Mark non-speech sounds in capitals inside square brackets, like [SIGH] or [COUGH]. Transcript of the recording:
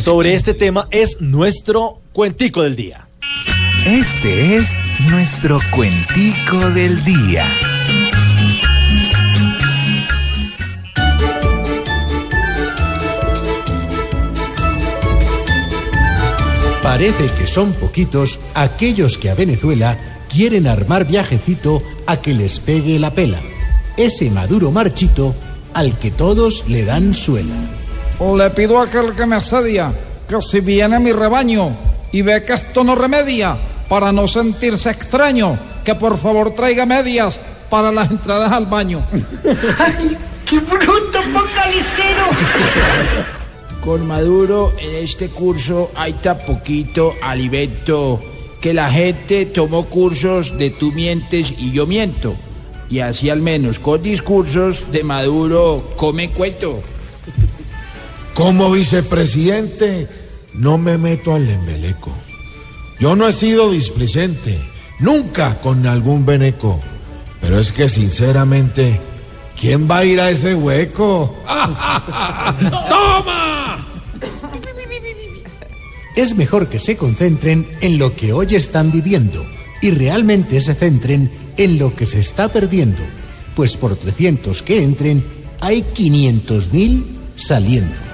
Sobre este tema es nuestro cuentico del día. Este es nuestro cuentico del día. Parece que son poquitos aquellos que a Venezuela quieren armar viajecito a que les pegue la pela. Ese maduro marchito al que todos le dan suela. Le pido a aquel que me asedia que si viene mi rebaño y ve que esto no remedia, para no sentirse extraño, que por favor traiga medias para las entradas al baño. [LAUGHS] ¡Ay, qué bruto, focalicero! Con Maduro en este curso hay tan poquito alimento que la gente tomó cursos de tú mientes y yo miento. Y así al menos con discursos de Maduro come cuento. Como vicepresidente, no me meto al embeleco. Yo no he sido displicente, nunca con algún beneco. Pero es que sinceramente, ¿quién va a ir a ese hueco? [LAUGHS] ¡Toma! Es mejor que se concentren en lo que hoy están viviendo y realmente se centren en lo que se está perdiendo, pues por 300 que entren, hay 500.000 saliendo.